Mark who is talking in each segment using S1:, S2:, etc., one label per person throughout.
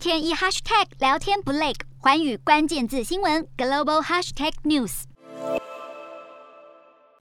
S1: 天一 hashtag 聊天不累，寰宇关键字新闻 global hashtag news。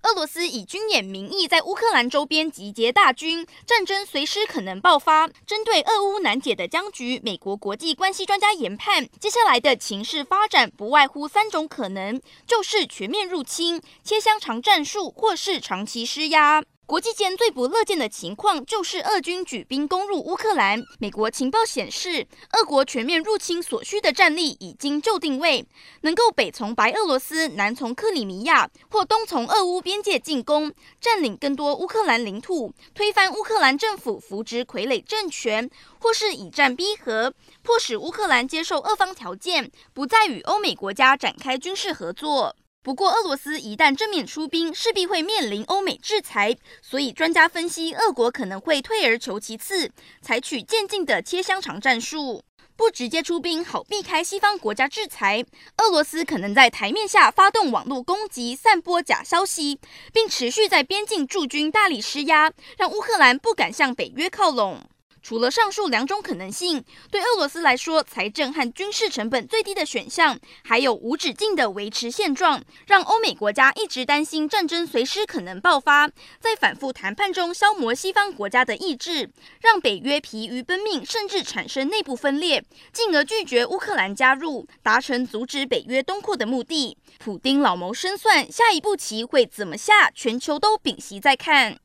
S2: 俄罗斯以军演名义在乌克兰周边集结大军，战争随时可能爆发。针对俄乌难解的僵局，美国国际关系专家研判，接下来的情势发展不外乎三种可能，就是全面入侵、切香肠战术，或是长期施压。国际间最不乐见的情况就是俄军举兵攻入乌克兰。美国情报显示，俄国全面入侵所需的战力已经就定位，能够北从白俄罗斯，南从克里米亚，或东从俄乌边界进攻，占领更多乌克兰领土，推翻乌克兰政府，扶植傀儡政权，或是以战逼和，迫使乌克兰接受俄方条件，不再与欧美国家展开军事合作。不过，俄罗斯一旦正面出兵，势必会面临欧美制裁，所以专家分析，俄国可能会退而求其次，采取渐进的切香肠战术，不直接出兵，好避开西方国家制裁。俄罗斯可能在台面下发动网络攻击，散播假消息，并持续在边境驻军，大力施压，让乌克兰不敢向北约靠拢。除了上述两种可能性，对俄罗斯来说，财政和军事成本最低的选项，还有无止境的维持现状，让欧美国家一直担心战争随时可能爆发，在反复谈判中消磨西方国家的意志，让北约疲于奔命，甚至产生内部分裂，进而拒绝乌克兰加入，达成阻止北约东扩的目的。普丁老谋深算，下一步棋会怎么下，全球都屏息在看。